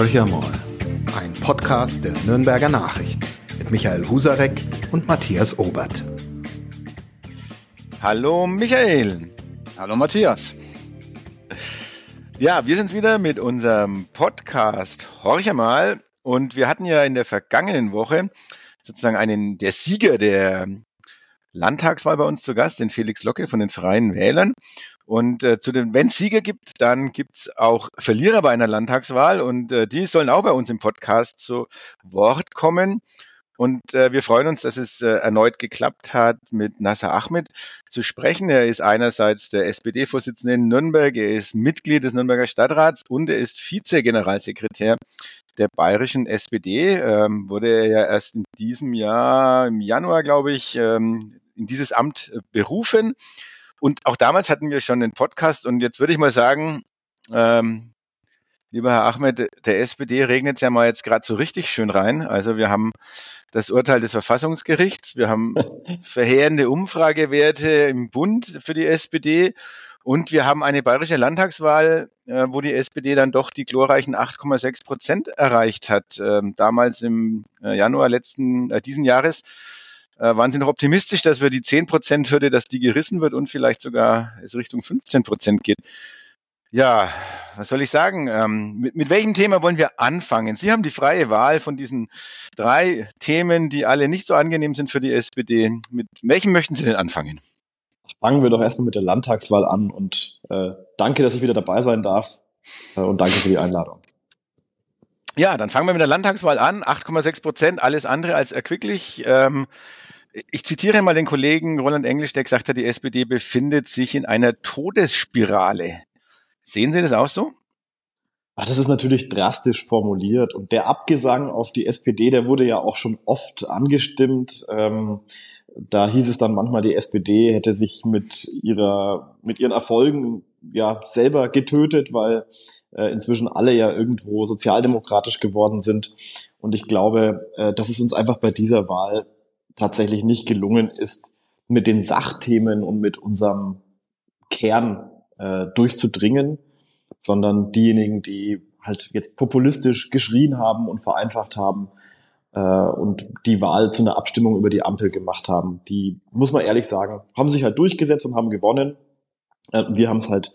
Horcher mal, ein Podcast der Nürnberger Nachricht mit Michael Husarek und Matthias Obert. Hallo Michael. Hallo Matthias. Ja, wir sind's wieder mit unserem Podcast Horcher mal und wir hatten ja in der vergangenen Woche sozusagen einen der Sieger der Landtagswahl bei uns zu Gast, den Felix Locke von den Freien Wählern. Und äh, zu den, wenn es Sieger gibt, dann gibt's auch Verlierer bei einer Landtagswahl und äh, die sollen auch bei uns im Podcast zu Wort kommen. Und äh, wir freuen uns, dass es äh, erneut geklappt hat, mit Nasser Ahmed zu sprechen. Er ist einerseits der SPD-Vorsitzende in Nürnberg, er ist Mitglied des Nürnberger Stadtrats und er ist Vize-Generalsekretär der bayerischen SPD. Ähm, wurde er ja erst in diesem Jahr, im Januar, glaube ich, ähm, in dieses Amt äh, berufen. Und auch damals hatten wir schon den Podcast und jetzt würde ich mal sagen, ähm, lieber Herr Ahmed, der SPD regnet ja mal jetzt gerade so richtig schön rein. Also wir haben das Urteil des Verfassungsgerichts, wir haben verheerende Umfragewerte im Bund für die SPD und wir haben eine bayerische Landtagswahl, äh, wo die SPD dann doch die glorreichen 8,6 Prozent erreicht hat. Ähm, damals im äh, Januar letzten äh, diesen Jahres äh, waren Sie noch optimistisch, dass wir die 10 Prozent Hürde, dass die gerissen wird und vielleicht sogar es Richtung 15 Prozent geht. Ja, was soll ich sagen? Ähm, mit, mit welchem Thema wollen wir anfangen? Sie haben die freie Wahl von diesen drei Themen, die alle nicht so angenehm sind für die SPD. Mit welchem möchten Sie denn anfangen? fangen wir doch erstmal mit der Landtagswahl an und äh, danke, dass ich wieder dabei sein darf äh, und danke für die Einladung. Ja, dann fangen wir mit der Landtagswahl an. 8,6 Prozent, alles andere als erquicklich. Ähm, ich zitiere mal den Kollegen Roland Englisch, der gesagt hat, die SPD befindet sich in einer Todesspirale. Sehen Sie das auch so? Ach, das ist natürlich drastisch formuliert und der Abgesang auf die SPD, der wurde ja auch schon oft angestimmt. Ähm, da hieß es dann manchmal, die SPD hätte sich mit ihrer, mit ihren Erfolgen ja selber getötet, weil äh, inzwischen alle ja irgendwo sozialdemokratisch geworden sind. Und ich glaube, äh, dass es uns einfach bei dieser Wahl tatsächlich nicht gelungen ist, mit den Sachthemen und mit unserem Kern äh, durchzudringen, sondern diejenigen, die halt jetzt populistisch geschrien haben und vereinfacht haben, äh, und die Wahl zu einer Abstimmung über die Ampel gemacht haben. Die, muss man ehrlich sagen, haben sich halt durchgesetzt und haben gewonnen. Äh, wir haben es halt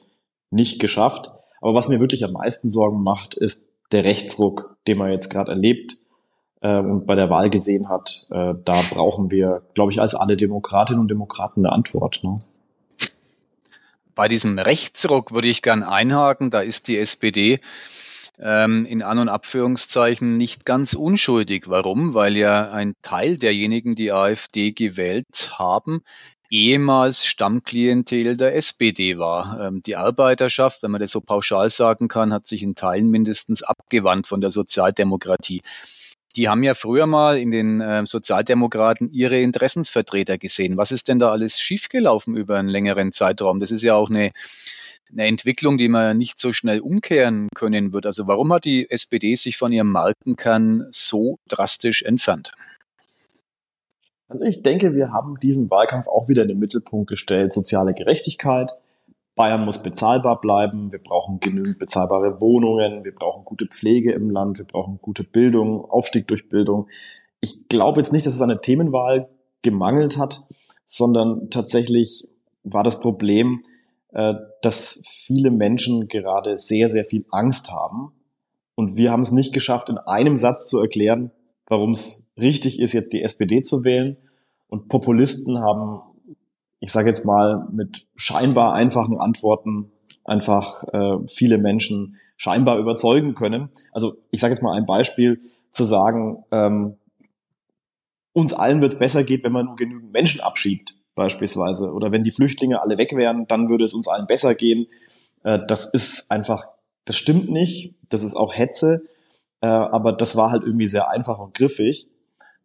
nicht geschafft. Aber was mir wirklich am meisten Sorgen macht, ist der Rechtsruck, den man jetzt gerade erlebt äh, und bei der Wahl gesehen hat. Äh, da brauchen wir, glaube ich, als alle Demokratinnen und Demokraten eine Antwort. Ne? Bei diesem Rechtsruck würde ich gern einhaken. Da ist die SPD ähm, in An- und Abführungszeichen nicht ganz unschuldig. Warum? Weil ja ein Teil derjenigen, die AfD gewählt haben, ehemals Stammklientel der SPD war. Ähm, die Arbeiterschaft, wenn man das so pauschal sagen kann, hat sich in Teilen mindestens abgewandt von der Sozialdemokratie. Die haben ja früher mal in den äh, Sozialdemokraten ihre Interessensvertreter gesehen. Was ist denn da alles schiefgelaufen über einen längeren Zeitraum? Das ist ja auch eine eine Entwicklung, die man nicht so schnell umkehren können wird. Also warum hat die SPD sich von ihrem Markenkern so drastisch entfernt? Also ich denke, wir haben diesen Wahlkampf auch wieder in den Mittelpunkt gestellt. Soziale Gerechtigkeit. Bayern muss bezahlbar bleiben. Wir brauchen genügend bezahlbare Wohnungen. Wir brauchen gute Pflege im Land. Wir brauchen gute Bildung, Aufstieg durch Bildung. Ich glaube jetzt nicht, dass es an der Themenwahl gemangelt hat, sondern tatsächlich war das Problem, äh, dass viele Menschen gerade sehr, sehr viel Angst haben. Und wir haben es nicht geschafft, in einem Satz zu erklären, warum es richtig ist, jetzt die SPD zu wählen. Und Populisten haben, ich sage jetzt mal, mit scheinbar einfachen Antworten einfach äh, viele Menschen scheinbar überzeugen können. Also ich sage jetzt mal ein Beispiel, zu sagen, ähm, uns allen wird es besser geht, wenn man nur genügend Menschen abschiebt beispielsweise. Oder wenn die Flüchtlinge alle weg wären, dann würde es uns allen besser gehen. Äh, das ist einfach, das stimmt nicht. Das ist auch Hetze. Äh, aber das war halt irgendwie sehr einfach und griffig.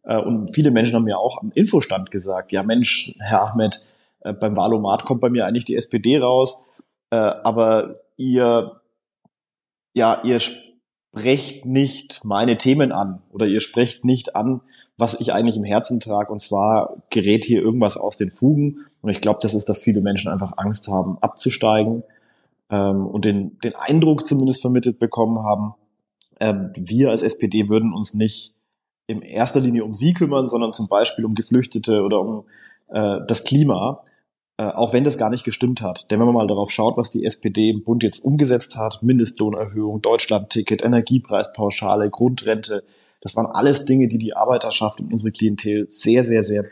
Äh, und viele Menschen haben mir auch am Infostand gesagt, ja Mensch, Herr Ahmed, beim Wahlomat kommt bei mir eigentlich die SPD raus. Aber ihr, ja, ihr sprecht nicht meine Themen an oder ihr sprecht nicht an, was ich eigentlich im Herzen trage. Und zwar gerät hier irgendwas aus den Fugen. Und ich glaube, das ist, dass viele Menschen einfach Angst haben, abzusteigen ähm, und den, den Eindruck zumindest vermittelt bekommen haben, äh, wir als SPD würden uns nicht in erster Linie um sie kümmern, sondern zum Beispiel um Geflüchtete oder um äh, das Klima, äh, auch wenn das gar nicht gestimmt hat. Denn wenn man mal darauf schaut, was die SPD im Bund jetzt umgesetzt hat, Mindestlohnerhöhung, Deutschlandticket, Energiepreispauschale, Grundrente, das waren alles Dinge, die die Arbeiterschaft und unsere Klientel sehr, sehr, sehr,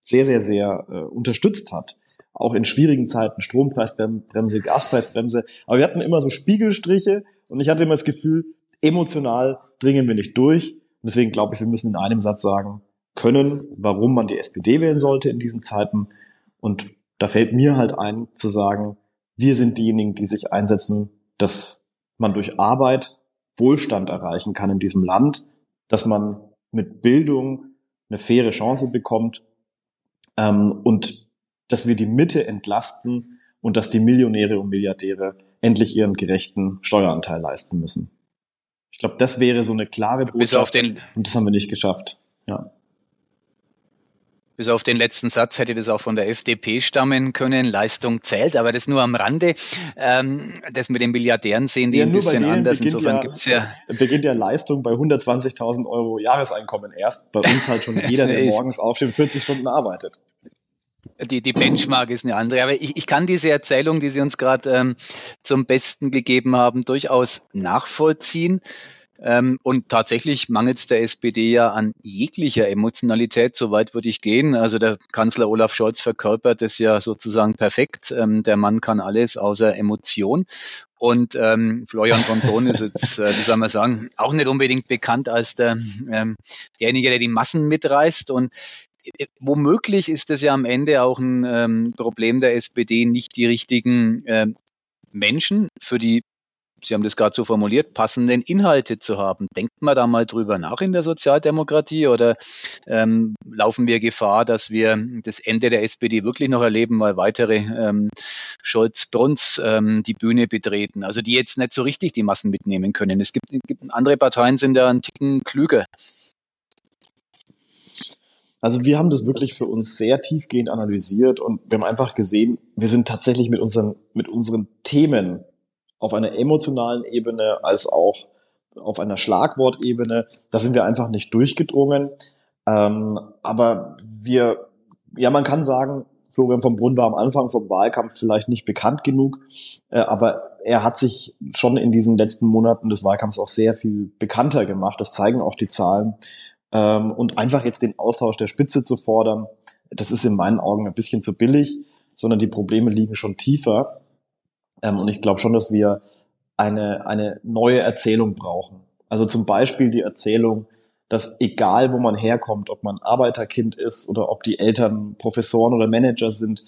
sehr, sehr, sehr äh, unterstützt hat. Auch in schwierigen Zeiten, Strompreisbremse, Gaspreisbremse. Aber wir hatten immer so Spiegelstriche und ich hatte immer das Gefühl, emotional dringen wir nicht durch. Deswegen glaube ich, wir müssen in einem Satz sagen können, warum man die SPD wählen sollte in diesen Zeiten. Und da fällt mir halt ein, zu sagen, wir sind diejenigen, die sich einsetzen, dass man durch Arbeit Wohlstand erreichen kann in diesem Land dass man mit Bildung eine faire Chance bekommt ähm, und dass wir die Mitte entlasten und dass die Millionäre und Milliardäre endlich ihren gerechten Steueranteil leisten müssen. Ich glaube, das wäre so eine klare Botschaft. und das haben wir nicht geschafft. Ja bis auf den letzten Satz hätte das auch von der FDP stammen können. Leistung zählt, aber das nur am Rande. Ähm, das mit den Milliardären sehen die ja, ein bisschen anders. Insofern ja, gibt's ja beginnt ja Leistung bei 120.000 Euro Jahreseinkommen erst. Bei uns halt schon jeder, der morgens aufsteht, 40 Stunden arbeitet. Die, die Benchmark ist eine andere. Aber ich, ich kann diese Erzählung, die Sie uns gerade ähm, zum Besten gegeben haben, durchaus nachvollziehen. Ähm, und tatsächlich mangelt es der SPD ja an jeglicher Emotionalität, so weit würde ich gehen. Also der Kanzler Olaf Scholz verkörpert es ja sozusagen perfekt. Ähm, der Mann kann alles außer Emotion. Und ähm, Florian Ponton ist jetzt, äh, wie soll man sagen, auch nicht unbedingt bekannt als der, ähm, derjenige, der die Massen mitreißt. Und womöglich ist es ja am Ende auch ein ähm, Problem der SPD, nicht die richtigen äh, Menschen für die Sie haben das gerade so formuliert, passenden Inhalte zu haben. Denkt man da mal drüber nach in der Sozialdemokratie oder ähm, laufen wir Gefahr, dass wir das Ende der SPD wirklich noch erleben, weil weitere ähm, Scholz-Bruns ähm, die Bühne betreten, also die jetzt nicht so richtig die Massen mitnehmen können. Es gibt, gibt andere Parteien sind da einen Ticken klüger. Also wir haben das wirklich für uns sehr tiefgehend analysiert und wir haben einfach gesehen, wir sind tatsächlich mit unseren, mit unseren Themen auf einer emotionalen Ebene als auch auf einer Schlagwortebene. Da sind wir einfach nicht durchgedrungen. Ähm, aber wir, ja, man kann sagen, Florian von Brunn war am Anfang vom Wahlkampf vielleicht nicht bekannt genug, äh, aber er hat sich schon in diesen letzten Monaten des Wahlkampfs auch sehr viel bekannter gemacht. Das zeigen auch die Zahlen. Ähm, und einfach jetzt den Austausch der Spitze zu fordern, das ist in meinen Augen ein bisschen zu billig, sondern die Probleme liegen schon tiefer. Ähm, und ich glaube schon, dass wir eine, eine neue Erzählung brauchen. Also zum Beispiel die Erzählung, dass egal wo man herkommt, ob man Arbeiterkind ist oder ob die Eltern Professoren oder Manager sind,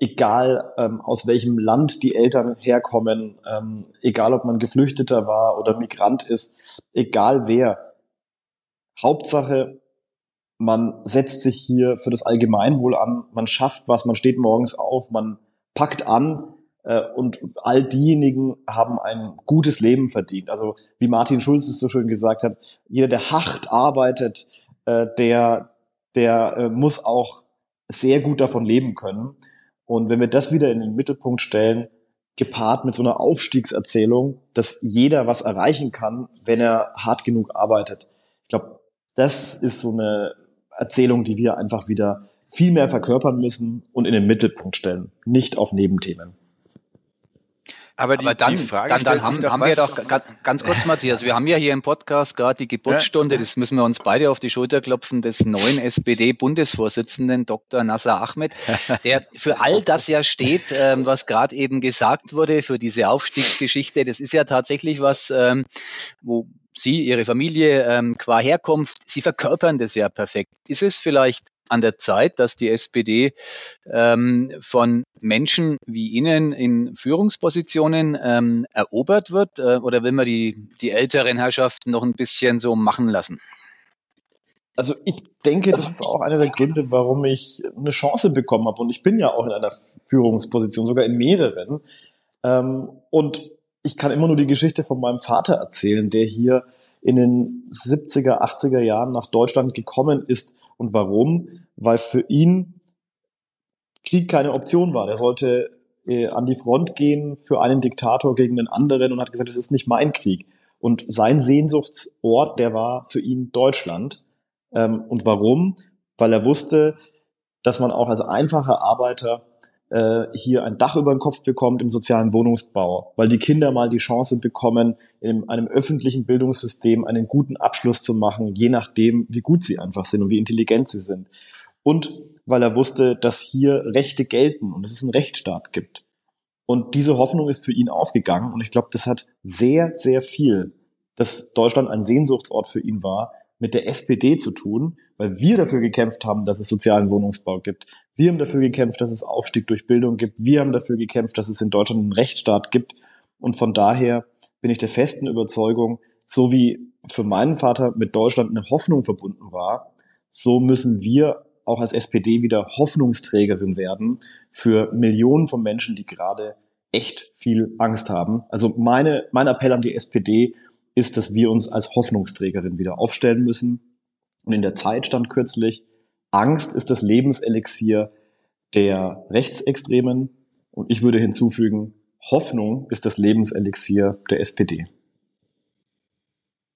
egal ähm, aus welchem Land die Eltern herkommen, ähm, egal ob man Geflüchteter war oder Migrant ist, egal wer, Hauptsache, man setzt sich hier für das Allgemeinwohl an, man schafft was, man steht morgens auf, man packt an äh, und all diejenigen haben ein gutes Leben verdient. Also wie Martin Schulz es so schön gesagt hat, jeder, der hart arbeitet, äh, der, der äh, muss auch sehr gut davon leben können. Und wenn wir das wieder in den Mittelpunkt stellen, gepaart mit so einer Aufstiegserzählung, dass jeder was erreichen kann, wenn er hart genug arbeitet. Ich glaube, das ist so eine Erzählung, die wir einfach wieder viel mehr verkörpern müssen und in den Mittelpunkt stellen, nicht auf Nebenthemen. Aber, die, Aber dann, die Frage dann, dann haben, haben wir doch ganz, ganz kurz, Matthias, wir haben ja hier im Podcast gerade die Geburtsstunde, das müssen wir uns beide auf die Schulter klopfen, des neuen SPD-Bundesvorsitzenden Dr. Nasser Ahmed, der für all das ja steht, ähm, was gerade eben gesagt wurde, für diese Aufstiegsgeschichte. Das ist ja tatsächlich was, ähm, wo Sie, Ihre Familie ähm, qua Herkunft, Sie verkörpern das ja perfekt. Ist es vielleicht an der Zeit, dass die SPD ähm, von Menschen wie Ihnen in Führungspositionen ähm, erobert wird? Äh, oder will man die, die älteren Herrschaften noch ein bisschen so machen lassen? Also ich denke, das ist auch einer der Gründe, warum ich eine Chance bekommen habe. Und ich bin ja auch in einer Führungsposition, sogar in mehreren. Ähm, und ich kann immer nur die Geschichte von meinem Vater erzählen, der hier in den 70er, 80er Jahren nach Deutschland gekommen ist. Und warum? Weil für ihn Krieg keine Option war. Der sollte äh, an die Front gehen für einen Diktator gegen den anderen und hat gesagt, das ist nicht mein Krieg. Und sein Sehnsuchtsort, der war für ihn Deutschland. Ähm, und warum? Weil er wusste, dass man auch als einfacher Arbeiter äh, hier ein Dach über den Kopf bekommt im sozialen Wohnungsbau, weil die Kinder mal die Chance bekommen, in einem öffentlichen Bildungssystem einen guten Abschluss zu machen, je nachdem, wie gut sie einfach sind und wie intelligent sie sind. Und weil er wusste, dass hier Rechte gelten und es einen Rechtsstaat gibt. Und diese Hoffnung ist für ihn aufgegangen und ich glaube, das hat sehr, sehr viel, dass Deutschland ein Sehnsuchtsort für ihn war, mit der SPD zu tun, weil wir dafür gekämpft haben, dass es sozialen Wohnungsbau gibt. Wir haben dafür gekämpft, dass es Aufstieg durch Bildung gibt. Wir haben dafür gekämpft, dass es in Deutschland einen Rechtsstaat gibt. Und von daher bin ich der festen Überzeugung, so wie für meinen Vater mit Deutschland eine Hoffnung verbunden war, so müssen wir auch als SPD wieder Hoffnungsträgerin werden für Millionen von Menschen, die gerade echt viel Angst haben. Also meine, mein Appell an die SPD, ist, dass wir uns als Hoffnungsträgerin wieder aufstellen müssen. Und in der Zeit stand kürzlich, Angst ist das Lebenselixier der Rechtsextremen. Und ich würde hinzufügen, Hoffnung ist das Lebenselixier der SPD.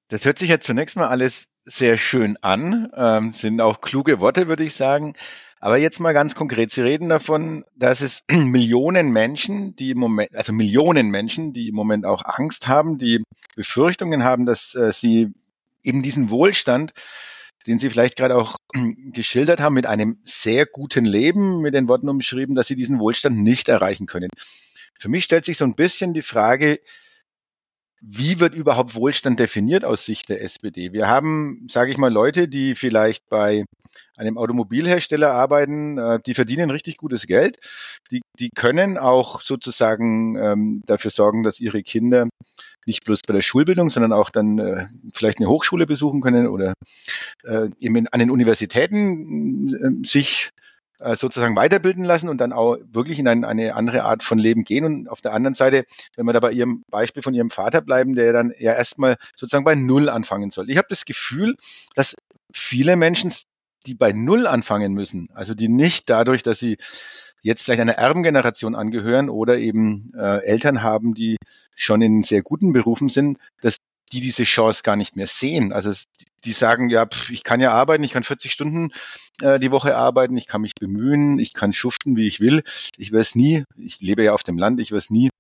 Das hört sich ja zunächst mal alles sehr schön an, ähm, sind auch kluge Worte, würde ich sagen. Aber jetzt mal ganz konkret. Sie reden davon, dass es Millionen Menschen, die im Moment, also Millionen Menschen, die im Moment auch Angst haben, die Befürchtungen haben, dass äh, sie eben diesen Wohlstand, den Sie vielleicht gerade auch geschildert haben, mit einem sehr guten Leben, mit den Worten umschrieben, dass sie diesen Wohlstand nicht erreichen können. Für mich stellt sich so ein bisschen die Frage, wie wird überhaupt Wohlstand definiert aus Sicht der SPD? Wir haben, sage ich mal, Leute, die vielleicht bei einem Automobilhersteller arbeiten, äh, die verdienen richtig gutes Geld. Die, die können auch sozusagen ähm, dafür sorgen, dass ihre Kinder nicht bloß bei der Schulbildung, sondern auch dann äh, vielleicht eine Hochschule besuchen können oder äh, eben an den Universitäten äh, sich äh, sozusagen weiterbilden lassen und dann auch wirklich in ein, eine andere Art von Leben gehen. Und auf der anderen Seite, wenn wir da bei Ihrem Beispiel von Ihrem Vater bleiben, der dann ja erstmal sozusagen bei Null anfangen soll. Ich habe das Gefühl, dass viele Menschen, die bei Null anfangen müssen, also die nicht dadurch, dass sie jetzt vielleicht einer Erbengeneration angehören oder eben äh, Eltern haben, die schon in sehr guten Berufen sind, dass die diese Chance gar nicht mehr sehen. Also die sagen, ja, pf, ich kann ja arbeiten, ich kann 40 Stunden äh, die Woche arbeiten, ich kann mich bemühen, ich kann schuften, wie ich will. Ich werde es nie, ich lebe ja auf dem Land, ich werde es nie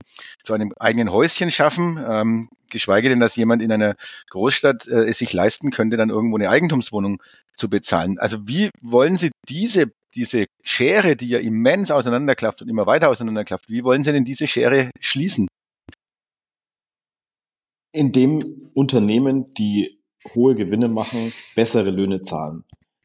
zu einem eigenen Häuschen schaffen, ähm, geschweige denn, dass jemand in einer Großstadt äh, es sich leisten könnte, dann irgendwo eine Eigentumswohnung zu bezahlen. Also wie wollen Sie diese diese Schere, die ja immens auseinanderklafft und immer weiter auseinanderklafft, wie wollen Sie denn diese Schere schließen? Indem Unternehmen, die hohe Gewinne machen, bessere Löhne zahlen.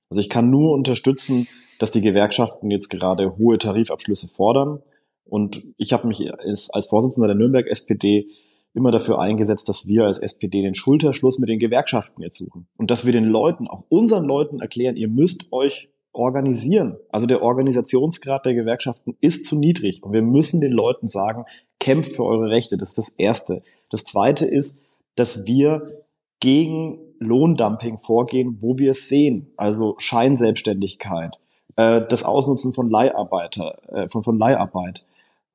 Also ich kann nur unterstützen, dass die Gewerkschaften jetzt gerade hohe Tarifabschlüsse fordern. Und ich habe mich als, als Vorsitzender der Nürnberg SPD immer dafür eingesetzt, dass wir als SPD den Schulterschluss mit den Gewerkschaften jetzt suchen. Und dass wir den Leuten, auch unseren Leuten erklären, ihr müsst euch organisieren. Also der Organisationsgrad der Gewerkschaften ist zu niedrig. Und wir müssen den Leuten sagen, kämpft für eure Rechte. Das ist das Erste. Das Zweite ist, dass wir gegen Lohndumping vorgehen, wo wir es sehen, also Scheinselbstständigkeit, äh, das Ausnutzen von Leiharbeiter, äh, von, von Leiharbeit.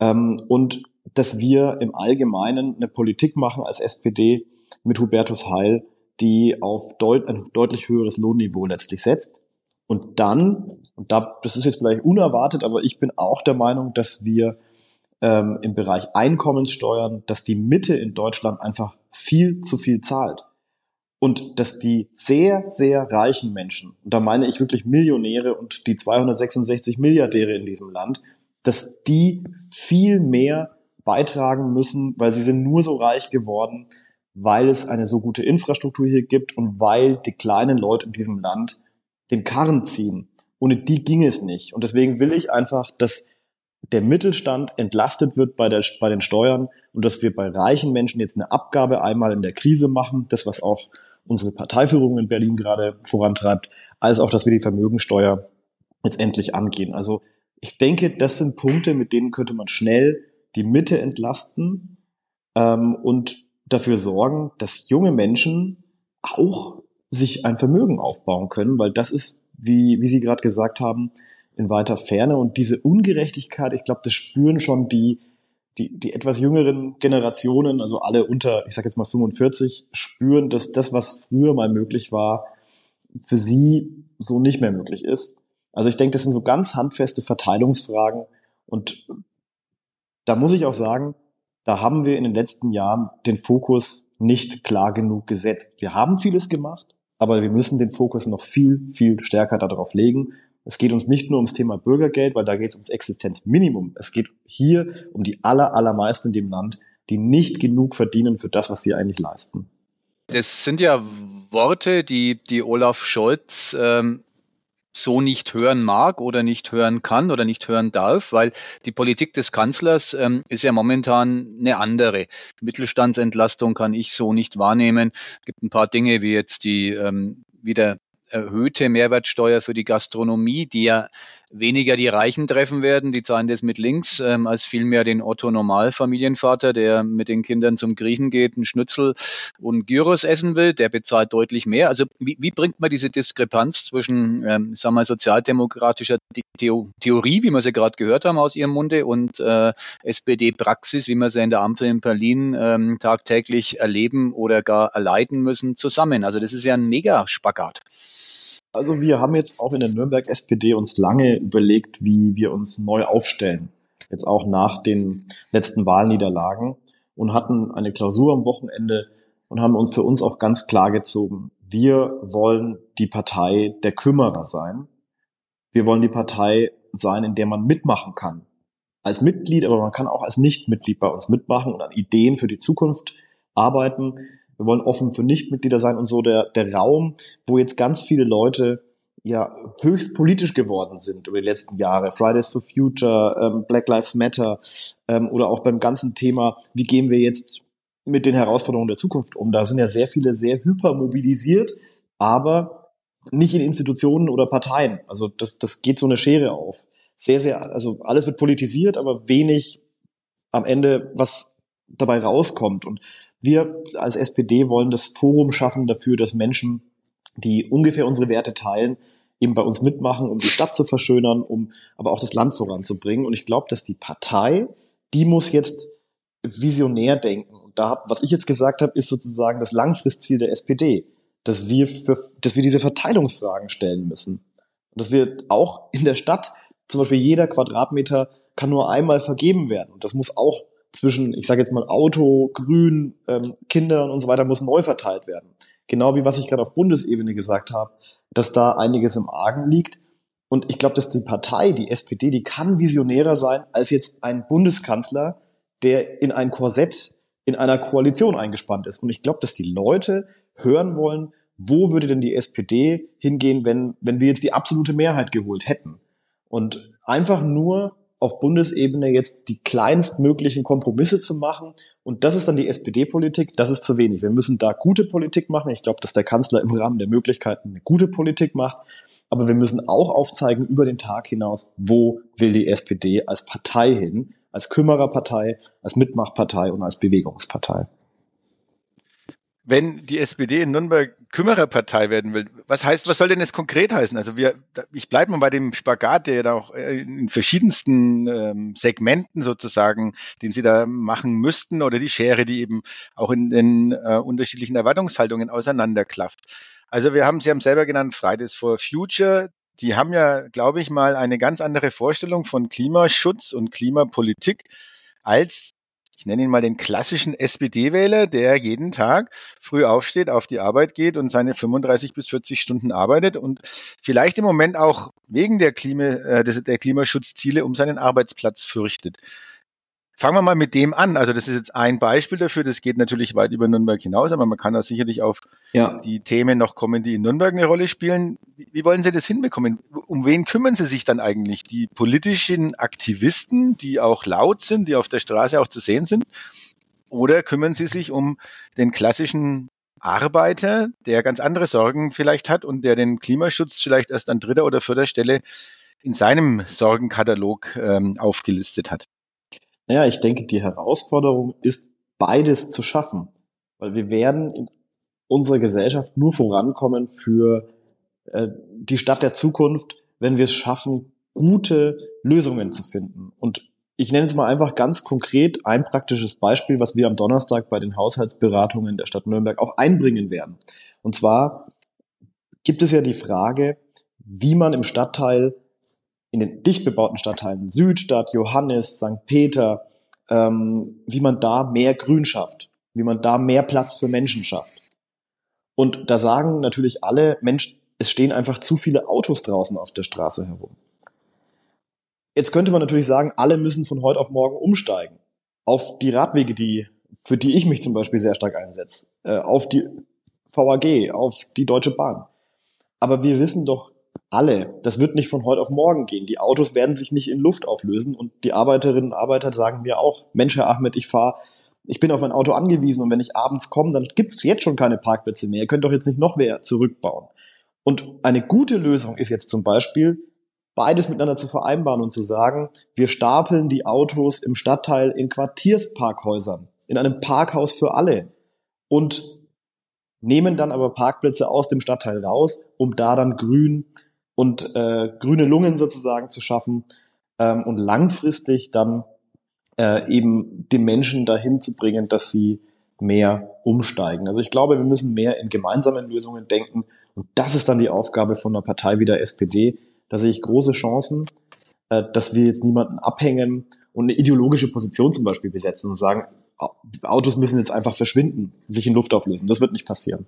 Ähm, und dass wir im Allgemeinen eine Politik machen als SPD mit Hubertus Heil, die auf deut ein deutlich höheres Lohnniveau letztlich setzt. Und dann, und da, das ist jetzt vielleicht unerwartet, aber ich bin auch der Meinung, dass wir ähm, im Bereich Einkommenssteuern, dass die Mitte in Deutschland einfach viel zu viel zahlt und dass die sehr, sehr reichen Menschen, und da meine ich wirklich Millionäre und die 266 Milliardäre in diesem Land, dass die viel mehr beitragen müssen, weil sie sind nur so reich geworden, weil es eine so gute Infrastruktur hier gibt und weil die kleinen Leute in diesem Land den Karren ziehen. Ohne die ging es nicht. Und deswegen will ich einfach, dass der Mittelstand entlastet wird bei, der, bei den Steuern und dass wir bei reichen Menschen jetzt eine Abgabe einmal in der Krise machen, das was auch unsere Parteiführung in Berlin gerade vorantreibt, als auch, dass wir die Vermögensteuer jetzt endlich angehen. Also ich denke, das sind Punkte, mit denen könnte man schnell die Mitte entlasten ähm, und dafür sorgen, dass junge Menschen auch sich ein Vermögen aufbauen können, weil das ist, wie, wie Sie gerade gesagt haben, in weiter Ferne. Und diese Ungerechtigkeit, ich glaube, das spüren schon die, die, die etwas jüngeren Generationen, also alle unter, ich sage jetzt mal 45, spüren, dass das, was früher mal möglich war, für sie so nicht mehr möglich ist. Also ich denke, das sind so ganz handfeste Verteilungsfragen und da muss ich auch sagen, da haben wir in den letzten Jahren den Fokus nicht klar genug gesetzt. Wir haben vieles gemacht, aber wir müssen den Fokus noch viel, viel stärker darauf legen. Es geht uns nicht nur ums Thema Bürgergeld, weil da geht es ums Existenzminimum. Es geht hier um die aller, allermeisten in dem Land, die nicht genug verdienen für das, was sie eigentlich leisten. Das sind ja Worte, die, die Olaf Scholz ähm, so nicht hören mag oder nicht hören kann oder nicht hören darf, weil die Politik des Kanzlers ähm, ist ja momentan eine andere. Mittelstandsentlastung kann ich so nicht wahrnehmen. Es gibt ein paar Dinge wie jetzt die ähm, wieder erhöhte Mehrwertsteuer für die Gastronomie, die ja weniger die Reichen treffen werden, die zahlen das mit links, ähm, als vielmehr den Otto Normalfamilienvater, der mit den Kindern zum Griechen geht, einen Schnitzel und Gyros essen will, der bezahlt deutlich mehr. Also wie, wie bringt man diese Diskrepanz zwischen, ähm, sagen wir, sozialdemokratischer Theo Theorie, wie wir sie gerade gehört haben aus ihrem Munde, und äh, SPD-Praxis, wie wir sie in der Ampel in Berlin ähm, tagtäglich erleben oder gar erleiden müssen, zusammen? Also das ist ja ein Mega-Spagat. Also wir haben jetzt auch in der Nürnberg SPD uns lange überlegt, wie wir uns neu aufstellen. Jetzt auch nach den letzten Wahlniederlagen und hatten eine Klausur am Wochenende und haben uns für uns auch ganz klar gezogen. Wir wollen die Partei der Kümmerer sein. Wir wollen die Partei sein, in der man mitmachen kann. Als Mitglied, aber man kann auch als Nichtmitglied bei uns mitmachen und an Ideen für die Zukunft arbeiten wir wollen offen für Nichtmitglieder sein und so der, der Raum, wo jetzt ganz viele Leute ja höchst politisch geworden sind über die letzten Jahre. Fridays for Future, ähm, Black Lives Matter ähm, oder auch beim ganzen Thema, wie gehen wir jetzt mit den Herausforderungen der Zukunft um? Da sind ja sehr viele sehr hypermobilisiert, aber nicht in Institutionen oder Parteien. Also das, das geht so eine Schere auf. Sehr, sehr, also alles wird politisiert, aber wenig am Ende, was dabei rauskommt. Und wir als SPD wollen das Forum schaffen dafür, dass Menschen, die ungefähr unsere Werte teilen, eben bei uns mitmachen, um die Stadt zu verschönern, um aber auch das Land voranzubringen. Und ich glaube, dass die Partei, die muss jetzt visionär denken. Und da, was ich jetzt gesagt habe, ist sozusagen das Langfristziel der SPD, dass wir, für, dass wir diese Verteilungsfragen stellen müssen. Und dass wir auch in der Stadt, zum Beispiel jeder Quadratmeter kann nur einmal vergeben werden. Und das muss auch zwischen, ich sage jetzt mal, Auto, Grün, ähm, Kindern und so weiter muss neu verteilt werden. Genau wie was ich gerade auf Bundesebene gesagt habe, dass da einiges im Argen liegt. Und ich glaube, dass die Partei, die SPD, die kann visionärer sein als jetzt ein Bundeskanzler, der in ein Korsett in einer Koalition eingespannt ist. Und ich glaube, dass die Leute hören wollen, wo würde denn die SPD hingehen, wenn, wenn wir jetzt die absolute Mehrheit geholt hätten. Und einfach nur auf Bundesebene jetzt die kleinstmöglichen Kompromisse zu machen. Und das ist dann die SPD-Politik. Das ist zu wenig. Wir müssen da gute Politik machen. Ich glaube, dass der Kanzler im Rahmen der Möglichkeiten eine gute Politik macht. Aber wir müssen auch aufzeigen über den Tag hinaus, wo will die SPD als Partei hin, als Kümmererpartei, als Mitmachpartei und als Bewegungspartei wenn die SPD in Nürnberg Kümmererpartei werden will, was heißt, was soll denn das konkret heißen? Also wir, ich bleibe mal bei dem Spagat, der ja auch äh, in verschiedensten ähm, Segmenten sozusagen, den Sie da machen müssten, oder die Schere, die eben auch in den äh, unterschiedlichen Erwartungshaltungen auseinanderklafft. Also wir haben, Sie haben selber genannt, Fridays for Future. Die haben ja, glaube ich mal, eine ganz andere Vorstellung von Klimaschutz und Klimapolitik als ich nenne ihn mal den klassischen SPD-Wähler, der jeden Tag früh aufsteht, auf die Arbeit geht und seine 35 bis 40 Stunden arbeitet und vielleicht im Moment auch wegen der, Klima, äh, der Klimaschutzziele um seinen Arbeitsplatz fürchtet. Fangen wir mal mit dem an. Also das ist jetzt ein Beispiel dafür. Das geht natürlich weit über Nürnberg hinaus, aber man kann da sicherlich auf ja. die Themen noch kommen, die in Nürnberg eine Rolle spielen. Wie wollen Sie das hinbekommen? Um wen kümmern Sie sich dann eigentlich? Die politischen Aktivisten, die auch laut sind, die auf der Straße auch zu sehen sind? Oder kümmern Sie sich um den klassischen Arbeiter, der ganz andere Sorgen vielleicht hat und der den Klimaschutz vielleicht erst an dritter oder vierter Stelle in seinem Sorgenkatalog ähm, aufgelistet hat? Naja, ich denke, die Herausforderung ist, beides zu schaffen. Weil wir werden in unserer Gesellschaft nur vorankommen für äh, die Stadt der Zukunft, wenn wir es schaffen, gute Lösungen zu finden. Und ich nenne jetzt mal einfach ganz konkret ein praktisches Beispiel, was wir am Donnerstag bei den Haushaltsberatungen der Stadt Nürnberg auch einbringen werden. Und zwar gibt es ja die Frage, wie man im Stadtteil, in den dicht bebauten Stadtteilen Südstadt, Johannes, St. Peter, ähm, wie man da mehr Grün schafft, wie man da mehr Platz für Menschen schafft. Und da sagen natürlich alle, Mensch, es stehen einfach zu viele Autos draußen auf der Straße herum. Jetzt könnte man natürlich sagen, alle müssen von heute auf morgen umsteigen. Auf die Radwege, die, für die ich mich zum Beispiel sehr stark einsetze. Äh, auf die VAG, auf die Deutsche Bahn. Aber wir wissen doch alle, das wird nicht von heute auf morgen gehen. Die Autos werden sich nicht in Luft auflösen und die Arbeiterinnen und Arbeiter sagen mir auch, Mensch, Herr Ahmed, ich fahre, ich bin auf ein Auto angewiesen und wenn ich abends komme, dann gibt's jetzt schon keine Parkplätze mehr. Ihr könnt doch jetzt nicht noch mehr zurückbauen. Und eine gute Lösung ist jetzt zum Beispiel, beides miteinander zu vereinbaren und zu sagen, wir stapeln die Autos im Stadtteil in Quartiersparkhäusern, in einem Parkhaus für alle und nehmen dann aber Parkplätze aus dem Stadtteil raus, um da dann grün und äh, grüne Lungen sozusagen zu schaffen ähm, und langfristig dann äh, eben die Menschen dahin zu bringen, dass sie mehr umsteigen. Also ich glaube, wir müssen mehr in gemeinsamen Lösungen denken und das ist dann die Aufgabe von einer Partei wie der SPD, da sehe ich große Chancen, äh, dass wir jetzt niemanden abhängen und eine ideologische Position zum Beispiel besetzen und sagen, Autos müssen jetzt einfach verschwinden, sich in Luft auflösen. Das wird nicht passieren.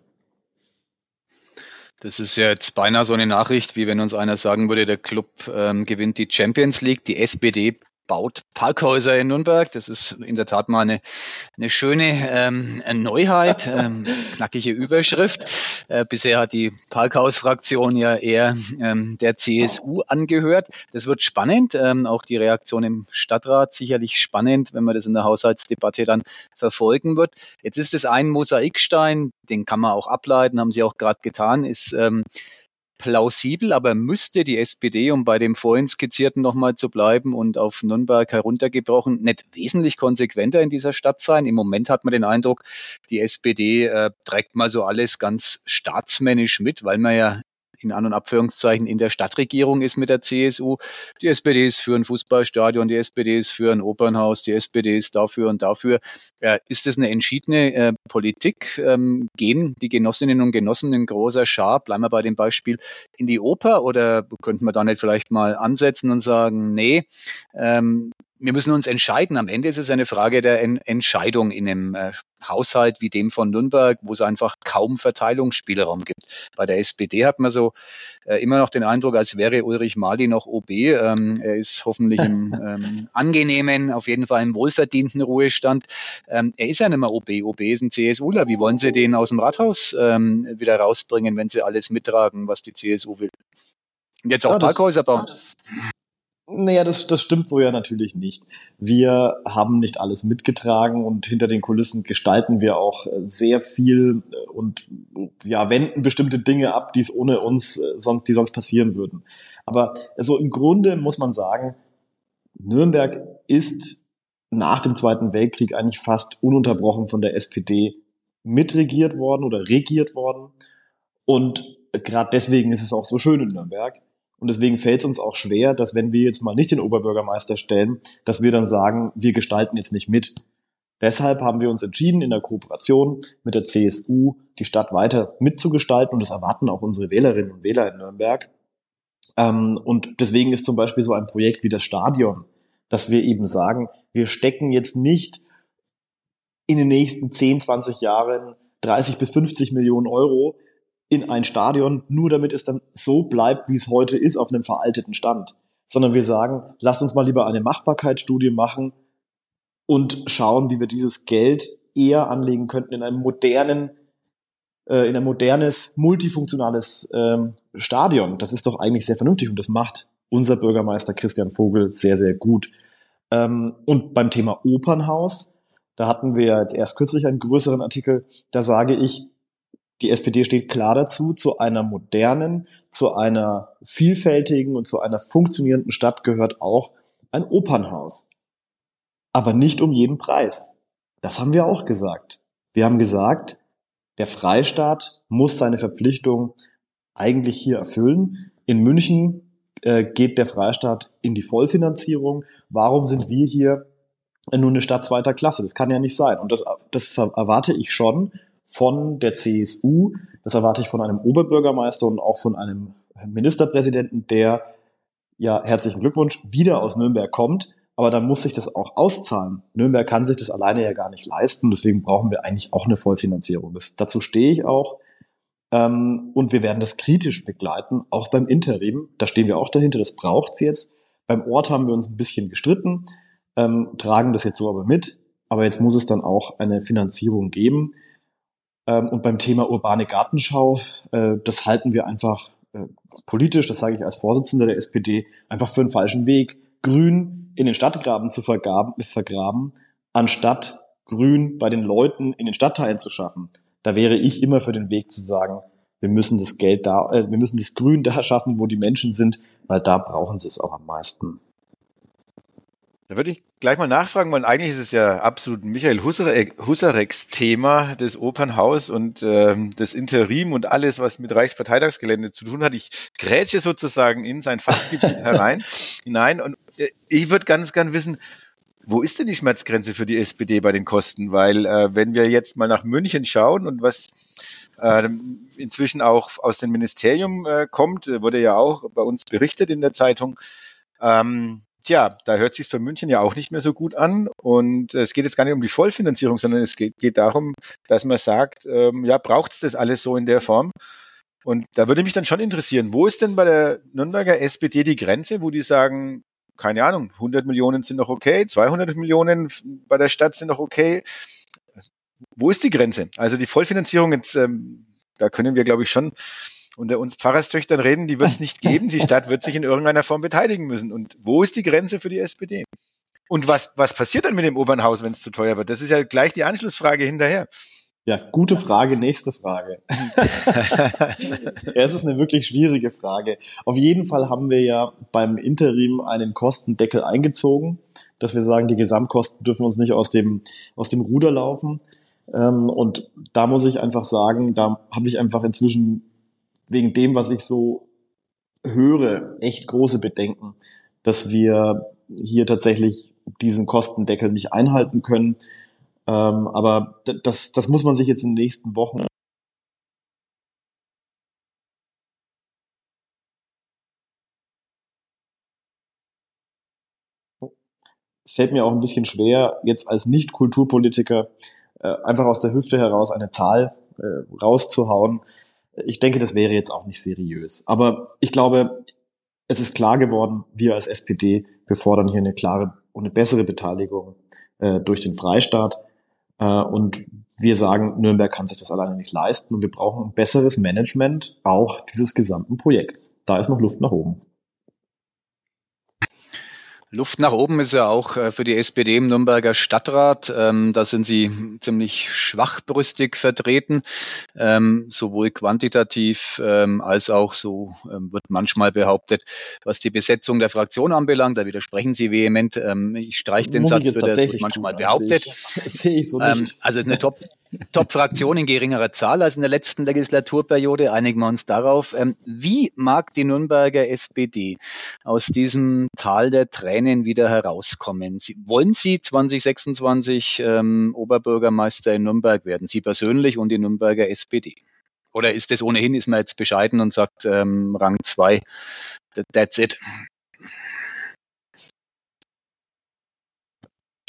Das ist ja jetzt beinahe so eine Nachricht, wie wenn uns einer sagen würde, der Club ähm, gewinnt die Champions League. Die SPD baut Parkhäuser in Nürnberg. Das ist in der Tat mal eine, eine schöne ähm, Neuheit, ähm, knackige Überschrift. Äh, bisher hat die Parkhausfraktion ja eher ähm, der CSU angehört. Das wird spannend. Ähm, auch die Reaktion im Stadtrat sicherlich spannend, wenn man das in der Haushaltsdebatte dann verfolgen wird. Jetzt ist es ein Mosaikstein, den kann man auch ableiten, haben Sie auch gerade getan, ist ähm, plausibel, aber müsste die SPD, um bei dem vorhin skizzierten nochmal zu bleiben und auf Nürnberg heruntergebrochen, nicht wesentlich konsequenter in dieser Stadt sein? Im Moment hat man den Eindruck, die SPD äh, trägt mal so alles ganz staatsmännisch mit, weil man ja in An- und Abführungszeichen in der Stadtregierung ist mit der CSU. Die SPD ist für ein Fußballstadion, die SPD ist für ein Opernhaus, die SPD ist dafür und dafür. Äh, ist das eine entschiedene äh, Politik? Ähm, gehen die Genossinnen und Genossen in großer Schar, bleiben wir bei dem Beispiel, in die Oper oder könnten wir da nicht vielleicht mal ansetzen und sagen, nee, ähm, wir müssen uns entscheiden. Am Ende ist es eine Frage der en Entscheidung in einem äh, Haushalt wie dem von Nürnberg, wo es einfach kaum Verteilungsspielraum gibt. Bei der SPD hat man so äh, immer noch den Eindruck, als wäre Ulrich Mali noch OB. Ähm, er ist hoffentlich im ähm, angenehmen, auf jeden Fall im wohlverdienten Ruhestand. Ähm, er ist ja nicht mehr OB. OB ist ein CSUler. Wie wollen Sie den aus dem Rathaus ähm, wieder rausbringen, wenn Sie alles mittragen, was die CSU will? Jetzt auch ja, Parkhäuser bauen. Naja, das, das stimmt so ja natürlich nicht. Wir haben nicht alles mitgetragen und hinter den Kulissen gestalten wir auch sehr viel und ja, wenden bestimmte Dinge ab, die es ohne uns äh, sonst, die sonst passieren würden. Aber also im Grunde muss man sagen, Nürnberg ist nach dem Zweiten Weltkrieg eigentlich fast ununterbrochen von der SPD mitregiert worden oder regiert worden. Und gerade deswegen ist es auch so schön in Nürnberg. Und deswegen fällt es uns auch schwer, dass wenn wir jetzt mal nicht den Oberbürgermeister stellen, dass wir dann sagen, wir gestalten jetzt nicht mit. Deshalb haben wir uns entschieden, in der Kooperation mit der CSU die Stadt weiter mitzugestalten und das erwarten auch unsere Wählerinnen und Wähler in Nürnberg. Ähm, und deswegen ist zum Beispiel so ein Projekt wie das Stadion, dass wir eben sagen, wir stecken jetzt nicht in den nächsten 10, 20 Jahren 30 bis 50 Millionen Euro in ein Stadion, nur damit es dann so bleibt, wie es heute ist, auf einem veralteten Stand. Sondern wir sagen, lasst uns mal lieber eine Machbarkeitsstudie machen und schauen, wie wir dieses Geld eher anlegen könnten in einem modernen, äh, in ein modernes, multifunktionales ähm, Stadion. Das ist doch eigentlich sehr vernünftig und das macht unser Bürgermeister Christian Vogel sehr, sehr gut. Ähm, und beim Thema Opernhaus, da hatten wir jetzt erst kürzlich einen größeren Artikel, da sage ich, die SPD steht klar dazu, zu einer modernen, zu einer vielfältigen und zu einer funktionierenden Stadt gehört auch ein Opernhaus. Aber nicht um jeden Preis. Das haben wir auch gesagt. Wir haben gesagt, der Freistaat muss seine Verpflichtung eigentlich hier erfüllen. In München äh, geht der Freistaat in die Vollfinanzierung? Warum sind wir hier nur eine Stadt zweiter Klasse? Das kann ja nicht sein. Und das, das erwarte ich schon von der CSU, das erwarte ich von einem Oberbürgermeister und auch von einem Ministerpräsidenten, der ja herzlichen Glückwunsch wieder aus Nürnberg kommt. Aber dann muss sich das auch auszahlen. Nürnberg kann sich das alleine ja gar nicht leisten. Deswegen brauchen wir eigentlich auch eine Vollfinanzierung. Das, dazu stehe ich auch. Ähm, und wir werden das kritisch begleiten, auch beim Interim. Da stehen wir auch dahinter. Das braucht's jetzt. Beim Ort haben wir uns ein bisschen gestritten, ähm, tragen das jetzt so aber mit. Aber jetzt muss es dann auch eine Finanzierung geben. Ähm, und beim Thema urbane Gartenschau, äh, das halten wir einfach äh, politisch, das sage ich als Vorsitzender der SPD, einfach für einen falschen Weg. Grün in den Stadtgraben zu vergraben, vergraben, anstatt Grün bei den Leuten in den Stadtteilen zu schaffen. Da wäre ich immer für den Weg zu sagen, wir müssen das Geld da, äh, wir müssen das Grün da schaffen, wo die Menschen sind, weil da brauchen sie es auch am meisten. Da würde ich gleich mal nachfragen, weil eigentlich ist es ja absolut Michael Husareks Thema, das Opernhaus und ähm, das Interim und alles, was mit Reichsparteitagsgelände zu tun hat. Ich grätsche sozusagen in sein Fachgebiet herein, hinein und äh, ich würde ganz gern wissen, wo ist denn die Schmerzgrenze für die SPD bei den Kosten? Weil äh, wenn wir jetzt mal nach München schauen und was äh, inzwischen auch aus dem Ministerium äh, kommt, äh, wurde ja auch bei uns berichtet in der Zeitung, ähm, Tja, da hört sich für München ja auch nicht mehr so gut an. Und es geht jetzt gar nicht um die Vollfinanzierung, sondern es geht, geht darum, dass man sagt, ähm, ja, braucht es das alles so in der Form? Und da würde mich dann schon interessieren, wo ist denn bei der Nürnberger SPD die Grenze, wo die sagen, keine Ahnung, 100 Millionen sind noch okay, 200 Millionen bei der Stadt sind noch okay. Wo ist die Grenze? Also die Vollfinanzierung, jetzt, ähm, da können wir, glaube ich, schon unter uns Pfarrerstöchtern reden, die wird es nicht geben. Die Stadt wird sich in irgendeiner Form beteiligen müssen. Und wo ist die Grenze für die SPD? Und was, was passiert dann mit dem Obernhaus, wenn es zu teuer wird? Das ist ja gleich die Anschlussfrage hinterher. Ja, gute Frage, nächste Frage. ja, es ist eine wirklich schwierige Frage. Auf jeden Fall haben wir ja beim Interim einen Kostendeckel eingezogen, dass wir sagen, die Gesamtkosten dürfen uns nicht aus dem, aus dem Ruder laufen. Ähm, und da muss ich einfach sagen, da habe ich einfach inzwischen wegen dem, was ich so höre, echt große Bedenken, dass wir hier tatsächlich diesen Kostendeckel nicht einhalten können. Ähm, aber das, das muss man sich jetzt in den nächsten Wochen Es fällt mir auch ein bisschen schwer, jetzt als Nicht-Kulturpolitiker äh, einfach aus der Hüfte heraus eine Zahl äh, rauszuhauen. Ich denke, das wäre jetzt auch nicht seriös. Aber ich glaube, es ist klar geworden, wir als SPD, wir fordern hier eine klare und eine bessere Beteiligung äh, durch den Freistaat. Äh, und wir sagen, Nürnberg kann sich das alleine nicht leisten und wir brauchen ein besseres Management auch dieses gesamten Projekts. Da ist noch Luft nach oben. Luft nach oben ist ja auch äh, für die SPD im Nürnberger Stadtrat. Ähm, da sind sie ziemlich schwachbrüstig vertreten, ähm, sowohl quantitativ ähm, als auch, so wird manchmal behauptet, was die Besetzung der Fraktion anbelangt. Da widersprechen sie vehement. Ich streiche den Satz, wird manchmal tun, behauptet. Sehe ich, sehe ich so nicht. Also eine Top, Top-Fraktion in geringerer Zahl als in der letzten Legislaturperiode, einigen wir uns darauf. Ähm, wie mag die Nürnberger SPD aus diesem Tal der Tränen wieder herauskommen? Sie, wollen Sie 2026 ähm, Oberbürgermeister in Nürnberg werden? Sie persönlich und die Nürnberger SPD? Oder ist das ohnehin, ist man jetzt bescheiden und sagt ähm, Rang 2, that's it?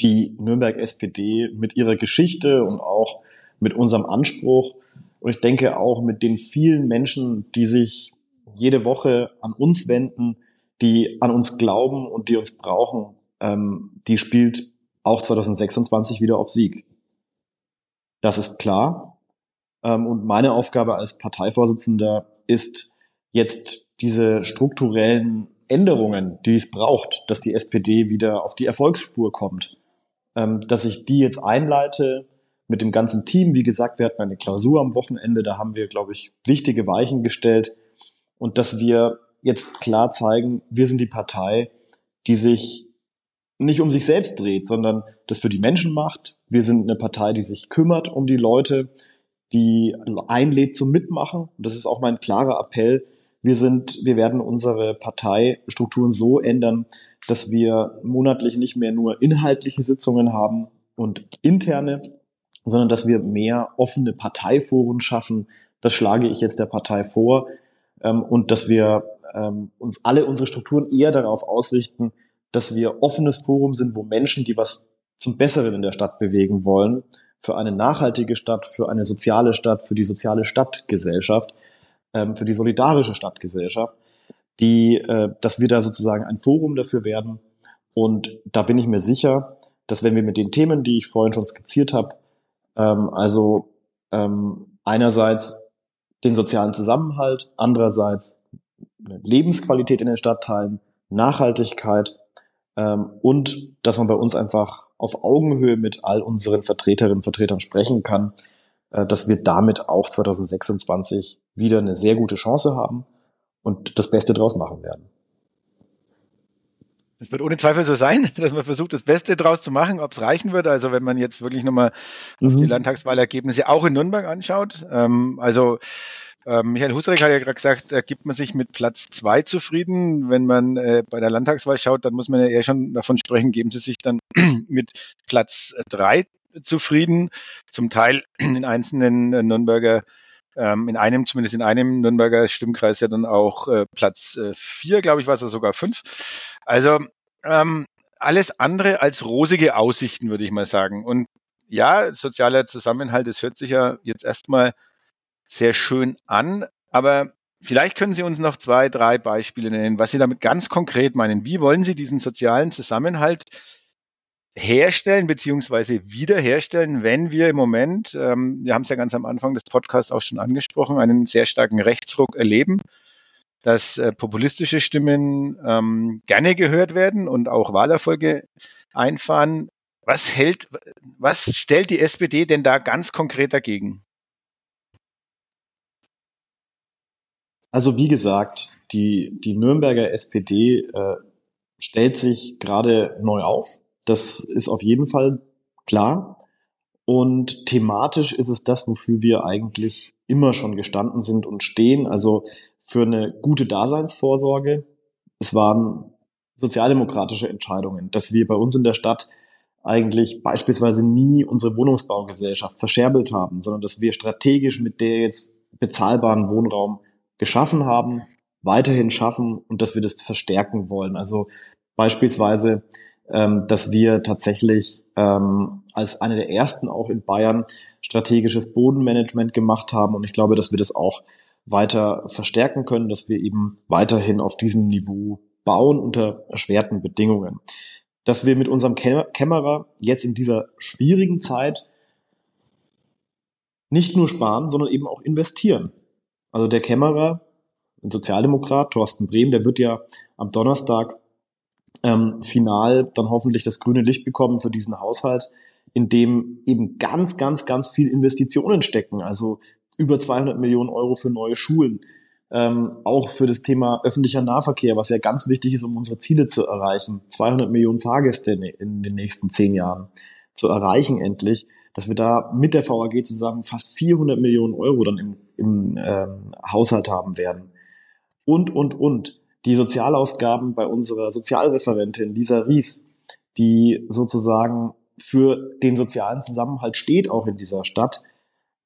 Die Nürnberg SPD mit ihrer Geschichte und auch mit unserem Anspruch und ich denke auch mit den vielen Menschen, die sich jede Woche an uns wenden, die an uns glauben und die uns brauchen, ähm, die spielt auch 2026 wieder auf Sieg. Das ist klar. Ähm, und meine Aufgabe als Parteivorsitzender ist jetzt diese strukturellen Änderungen, die es braucht, dass die SPD wieder auf die Erfolgsspur kommt, ähm, dass ich die jetzt einleite mit dem ganzen Team. Wie gesagt, wir hatten eine Klausur am Wochenende, da haben wir, glaube ich, wichtige Weichen gestellt und dass wir jetzt klar zeigen, wir sind die Partei, die sich nicht um sich selbst dreht, sondern das für die Menschen macht. Wir sind eine Partei, die sich kümmert um die Leute, die einlädt zum Mitmachen. Und das ist auch mein klarer Appell. Wir sind, wir werden unsere Parteistrukturen so ändern, dass wir monatlich nicht mehr nur inhaltliche Sitzungen haben und interne, sondern dass wir mehr offene Parteiforen schaffen. Das schlage ich jetzt der Partei vor. Ähm, und dass wir ähm, uns alle unsere Strukturen eher darauf ausrichten, dass wir offenes Forum sind, wo Menschen, die was zum Besseren in der Stadt bewegen wollen, für eine nachhaltige Stadt, für eine soziale Stadt, für die soziale Stadtgesellschaft, ähm, für die solidarische Stadtgesellschaft, die, äh, dass wir da sozusagen ein Forum dafür werden. Und da bin ich mir sicher, dass wenn wir mit den Themen, die ich vorhin schon skizziert habe, ähm, also ähm, einerseits den sozialen Zusammenhalt, andererseits Lebensqualität in den Stadtteilen, Nachhaltigkeit ähm, und dass man bei uns einfach auf Augenhöhe mit all unseren Vertreterinnen und Vertretern sprechen kann, äh, dass wir damit auch 2026 wieder eine sehr gute Chance haben und das Beste draus machen werden. Es wird ohne Zweifel so sein, dass man versucht, das Beste draus zu machen, ob es reichen wird. Also wenn man jetzt wirklich nochmal mhm. auf die Landtagswahlergebnisse auch in Nürnberg anschaut. Ähm, also ähm, Michael Husarek hat ja gerade gesagt, da gibt man sich mit Platz zwei zufrieden. Wenn man äh, bei der Landtagswahl schaut, dann muss man ja eher schon davon sprechen, geben Sie sich dann mit Platz drei zufrieden. Zum Teil in einzelnen äh, Nürnberger in einem, zumindest in einem Nürnberger Stimmkreis ja dann auch äh, Platz äh, vier, glaube ich, war es sogar fünf. Also ähm, alles andere als rosige Aussichten, würde ich mal sagen. Und ja, sozialer Zusammenhalt, das hört sich ja jetzt erstmal sehr schön an, aber vielleicht können Sie uns noch zwei, drei Beispiele nennen, was Sie damit ganz konkret meinen. Wie wollen Sie diesen sozialen Zusammenhalt herstellen beziehungsweise wiederherstellen, wenn wir im Moment, ähm, wir haben es ja ganz am Anfang des Podcasts auch schon angesprochen, einen sehr starken Rechtsruck erleben, dass äh, populistische Stimmen ähm, gerne gehört werden und auch Wahlerfolge einfahren. Was hält, was stellt die SPD denn da ganz konkret dagegen? Also wie gesagt, die, die Nürnberger SPD äh, stellt sich gerade neu auf. Das ist auf jeden Fall klar. Und thematisch ist es das, wofür wir eigentlich immer schon gestanden sind und stehen. Also für eine gute Daseinsvorsorge. Es waren sozialdemokratische Entscheidungen, dass wir bei uns in der Stadt eigentlich beispielsweise nie unsere Wohnungsbaugesellschaft verscherbelt haben, sondern dass wir strategisch mit der jetzt bezahlbaren Wohnraum geschaffen haben, weiterhin schaffen und dass wir das verstärken wollen. Also beispielsweise, ähm, dass wir tatsächlich ähm, als eine der ersten auch in Bayern strategisches Bodenmanagement gemacht haben und ich glaube, dass wir das auch weiter verstärken können, dass wir eben weiterhin auf diesem Niveau bauen unter erschwerten Bedingungen. Dass wir mit unserem Kämmerer jetzt in dieser schwierigen Zeit nicht nur sparen, sondern eben auch investieren. Also der Kämmerer, ein Sozialdemokrat, Thorsten Brehm, der wird ja am Donnerstag ähm, final dann hoffentlich das grüne Licht bekommen für diesen Haushalt, in dem eben ganz, ganz, ganz viel Investitionen stecken. Also über 200 Millionen Euro für neue Schulen, ähm, auch für das Thema öffentlicher Nahverkehr, was ja ganz wichtig ist, um unsere Ziele zu erreichen. 200 Millionen Fahrgäste in, den nächsten zehn Jahren zu erreichen endlich dass wir da mit der VAG zusammen fast 400 Millionen Euro dann im, im ähm, Haushalt haben werden. Und, und, und. Die Sozialausgaben bei unserer Sozialreferentin Lisa Ries, die sozusagen für den sozialen Zusammenhalt steht auch in dieser Stadt.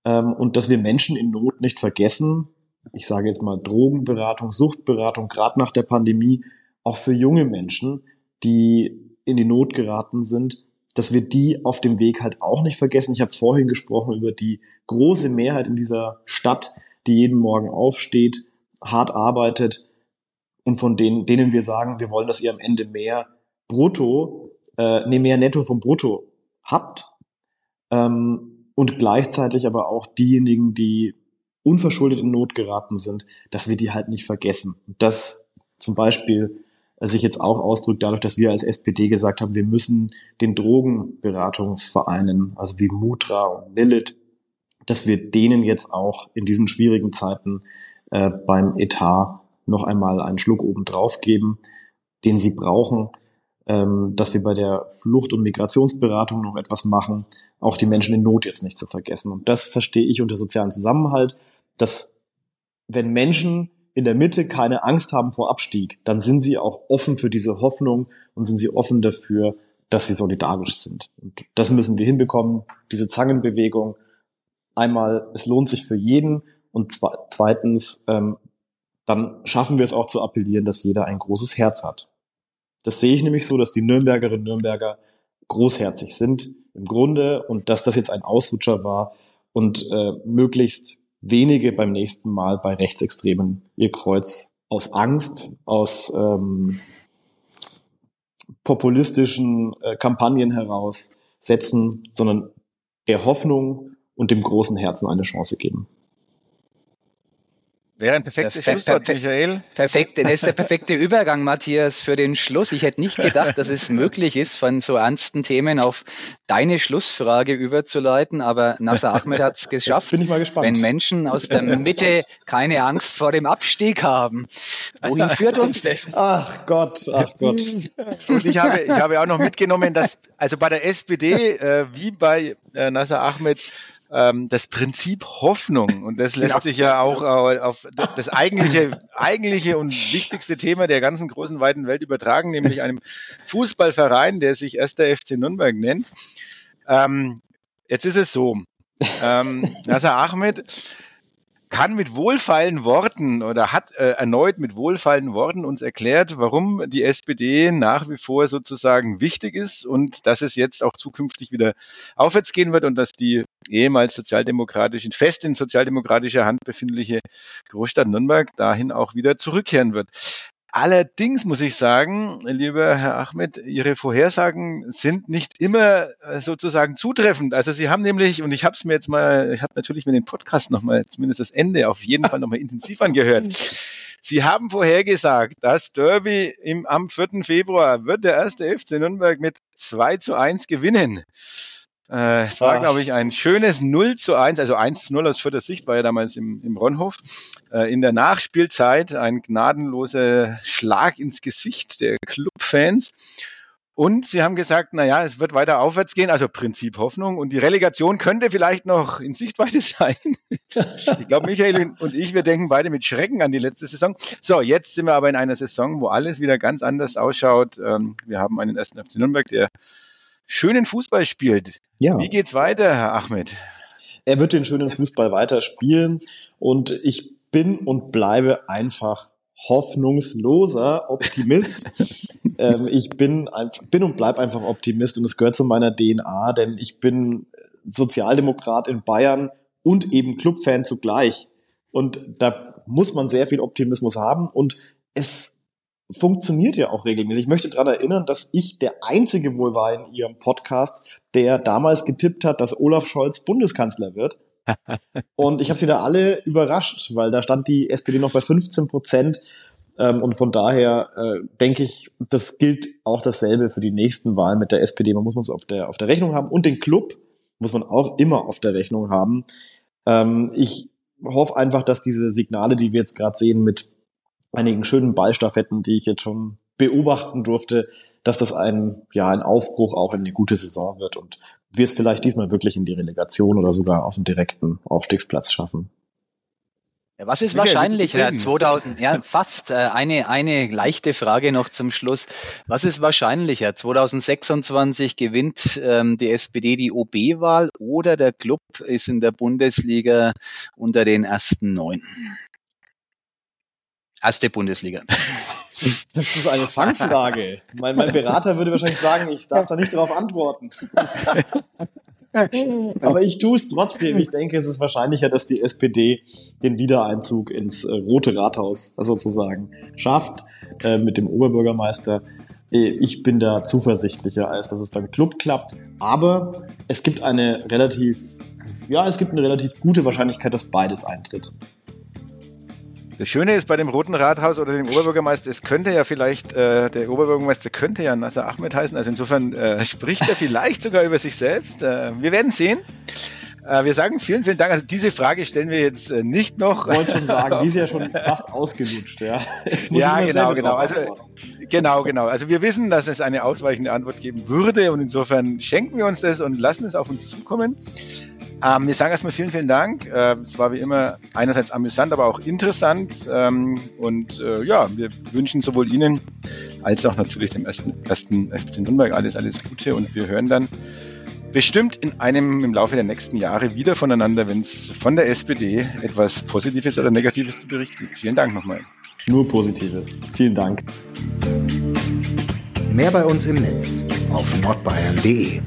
Ähm, und dass wir Menschen in Not nicht vergessen. Ich sage jetzt mal Drogenberatung, Suchtberatung, gerade nach der Pandemie, auch für junge Menschen, die in die Not geraten sind, dass wir die auf dem Weg halt auch nicht vergessen. Ich habe vorhin gesprochen über die große Mehrheit in dieser Stadt, die jeden Morgen aufsteht, hart arbeitet und von denen, denen wir sagen, wir wollen, dass ihr am Ende mehr Brutto, äh, nee, mehr Netto vom Brutto habt. Ähm, und gleichzeitig aber auch diejenigen, die unverschuldet in Not geraten sind, dass wir die halt nicht vergessen. Das zum Beispiel sich jetzt auch ausdrückt dadurch, dass wir als SPD gesagt haben, wir müssen den Drogenberatungsvereinen, also wie Mutra und Lilith, dass wir denen jetzt auch in diesen schwierigen Zeiten äh, beim Etat noch einmal einen Schluck oben drauf geben, den sie brauchen, ähm, dass wir bei der Flucht- und Migrationsberatung noch etwas machen, auch die Menschen in Not jetzt nicht zu vergessen. Und das verstehe ich unter sozialen Zusammenhalt, dass wenn Menschen in der Mitte keine Angst haben vor Abstieg, dann sind sie auch offen für diese Hoffnung und sind sie offen dafür, dass sie solidarisch sind. Und das müssen wir hinbekommen, diese Zangenbewegung. Einmal, es lohnt sich für jeden und zweitens, ähm, dann schaffen wir es auch zu appellieren, dass jeder ein großes Herz hat. Das sehe ich nämlich so, dass die Nürnbergerinnen und Nürnberger großherzig sind im Grunde und dass das jetzt ein Ausrutscher war und äh, möglichst wenige beim nächsten Mal bei Rechtsextremen ihr Kreuz aus Angst, aus ähm, populistischen äh, Kampagnen heraus setzen, sondern der Hoffnung und dem großen Herzen eine Chance geben. Wäre ein perfektes Perfekt, Schlusswort, Michael. Perfekt, das ist der perfekte Übergang, Matthias, für den Schluss. Ich hätte nicht gedacht, dass es möglich ist, von so ernsten Themen auf deine Schlussfrage überzuleiten, aber Nasser Ahmed hat es geschafft. Jetzt bin ich mal gespannt. Wenn Menschen aus der Mitte keine Angst vor dem Abstieg haben, wohin führt uns das? Ach Gott, ach Gott. Und ich habe, ich habe auch noch mitgenommen, dass also bei der SPD äh, wie bei äh, Nasser Ahmed ähm, das Prinzip Hoffnung und das lässt genau. sich ja auch äh, auf das eigentliche, eigentliche und wichtigste Thema der ganzen großen weiten Welt übertragen, nämlich einem Fußballverein, der sich erster FC Nürnberg nennt. Ähm, jetzt ist es so. Ähm, Nasser Ahmed kann mit wohlfeilen Worten oder hat äh, erneut mit wohlfeilen Worten uns erklärt, warum die SPD nach wie vor sozusagen wichtig ist und dass es jetzt auch zukünftig wieder aufwärts gehen wird und dass die ehemals sozialdemokratischen, fest in sozialdemokratischer Hand befindliche Großstadt Nürnberg dahin auch wieder zurückkehren wird. Allerdings muss ich sagen, lieber Herr Ahmed, Ihre Vorhersagen sind nicht immer äh, sozusagen zutreffend. Also Sie haben nämlich, und ich habe es mir jetzt mal, ich habe natürlich mir den Podcast nochmal, zumindest das Ende auf jeden Fall nochmal intensiv angehört. Sie haben vorhergesagt, das Derby im, am 4. Februar wird der erste FC Nürnberg mit 2 zu 1 gewinnen. Äh, es war, ah. glaube ich, ein schönes 0 zu 1, also 1 zu 0 aus vierter Sicht, war ja damals im, im Ronhof. Äh, in der Nachspielzeit ein gnadenloser Schlag ins Gesicht der Clubfans. Und sie haben gesagt, na ja, es wird weiter aufwärts gehen, also Prinzip Hoffnung. Und die Relegation könnte vielleicht noch in Sichtweite sein. ich glaube, Michael und ich, wir denken beide mit Schrecken an die letzte Saison. So, jetzt sind wir aber in einer Saison, wo alles wieder ganz anders ausschaut. Ähm, wir haben einen ersten FC Nürnberg, der schönen Fußball spielt. Ja. Wie geht's weiter, Herr Ahmed? Er wird den schönen Fußball weiter spielen und ich bin und bleibe einfach hoffnungsloser Optimist. ähm, ich bin, bin und bleib einfach Optimist und es gehört zu meiner DNA, denn ich bin Sozialdemokrat in Bayern und eben Clubfan zugleich. Und da muss man sehr viel Optimismus haben und es funktioniert ja auch regelmäßig. Ich möchte daran erinnern, dass ich der Einzige wohl war in Ihrem Podcast, der damals getippt hat, dass Olaf Scholz Bundeskanzler wird. und ich habe sie da alle überrascht, weil da stand die SPD noch bei 15 Prozent. Ähm, und von daher äh, denke ich, das gilt auch dasselbe für die nächsten Wahlen mit der SPD. Man muss es auf der, auf der Rechnung haben. Und den Club muss man auch immer auf der Rechnung haben. Ähm, ich hoffe einfach, dass diese Signale, die wir jetzt gerade sehen mit einigen schönen Ballstaffetten, die ich jetzt schon beobachten durfte, dass das ein, ja, ein Aufbruch auch in eine gute Saison wird und wir es vielleicht diesmal wirklich in die Relegation oder sogar auf den direkten Aufstiegsplatz schaffen. Ja, was ist wahrscheinlicher? 2000, ja, fast äh, eine, eine leichte Frage noch zum Schluss. Was ist wahrscheinlicher? 2026 gewinnt ähm, die SPD die OB-Wahl oder der Club ist in der Bundesliga unter den ersten neun? Erste Bundesliga. Das ist eine Fangfrage. Mein, mein Berater würde wahrscheinlich sagen, ich darf da nicht darauf antworten. Aber ich tue es trotzdem. Ich denke, es ist wahrscheinlicher, dass die SPD den Wiedereinzug ins äh, Rote Rathaus sozusagen schafft äh, mit dem Oberbürgermeister. Äh, ich bin da zuversichtlicher, als dass es beim Club klappt. Aber es gibt eine relativ, ja, es gibt eine relativ gute Wahrscheinlichkeit, dass beides eintritt. Das Schöne ist bei dem Roten Rathaus oder dem Oberbürgermeister, es könnte ja vielleicht, äh, der Oberbürgermeister könnte ja Nasser Ahmed heißen, also insofern äh, spricht er vielleicht sogar über sich selbst. Äh, wir werden sehen. Äh, wir sagen vielen, vielen Dank. Also diese Frage stellen wir jetzt äh, nicht noch. Ich wollte schon sagen, die ist ja schon fast ausgelutscht, ja. ja, genau, genau. Also, genau, genau. Also wir wissen, dass es eine ausweichende Antwort geben würde und insofern schenken wir uns das und lassen es auf uns zukommen. Ähm, wir sagen erstmal vielen, vielen Dank. Äh, es war wie immer einerseits amüsant, aber auch interessant. Ähm, und äh, ja, wir wünschen sowohl Ihnen als auch natürlich dem ersten, ersten FC Nürnberg alles, alles Gute. Und wir hören dann bestimmt in einem im Laufe der nächsten Jahre wieder voneinander, wenn es von der SPD etwas Positives oder Negatives zu berichten gibt. Vielen Dank nochmal. Nur Positives. Vielen Dank. Mehr bei uns im Netz auf nordbayern.de.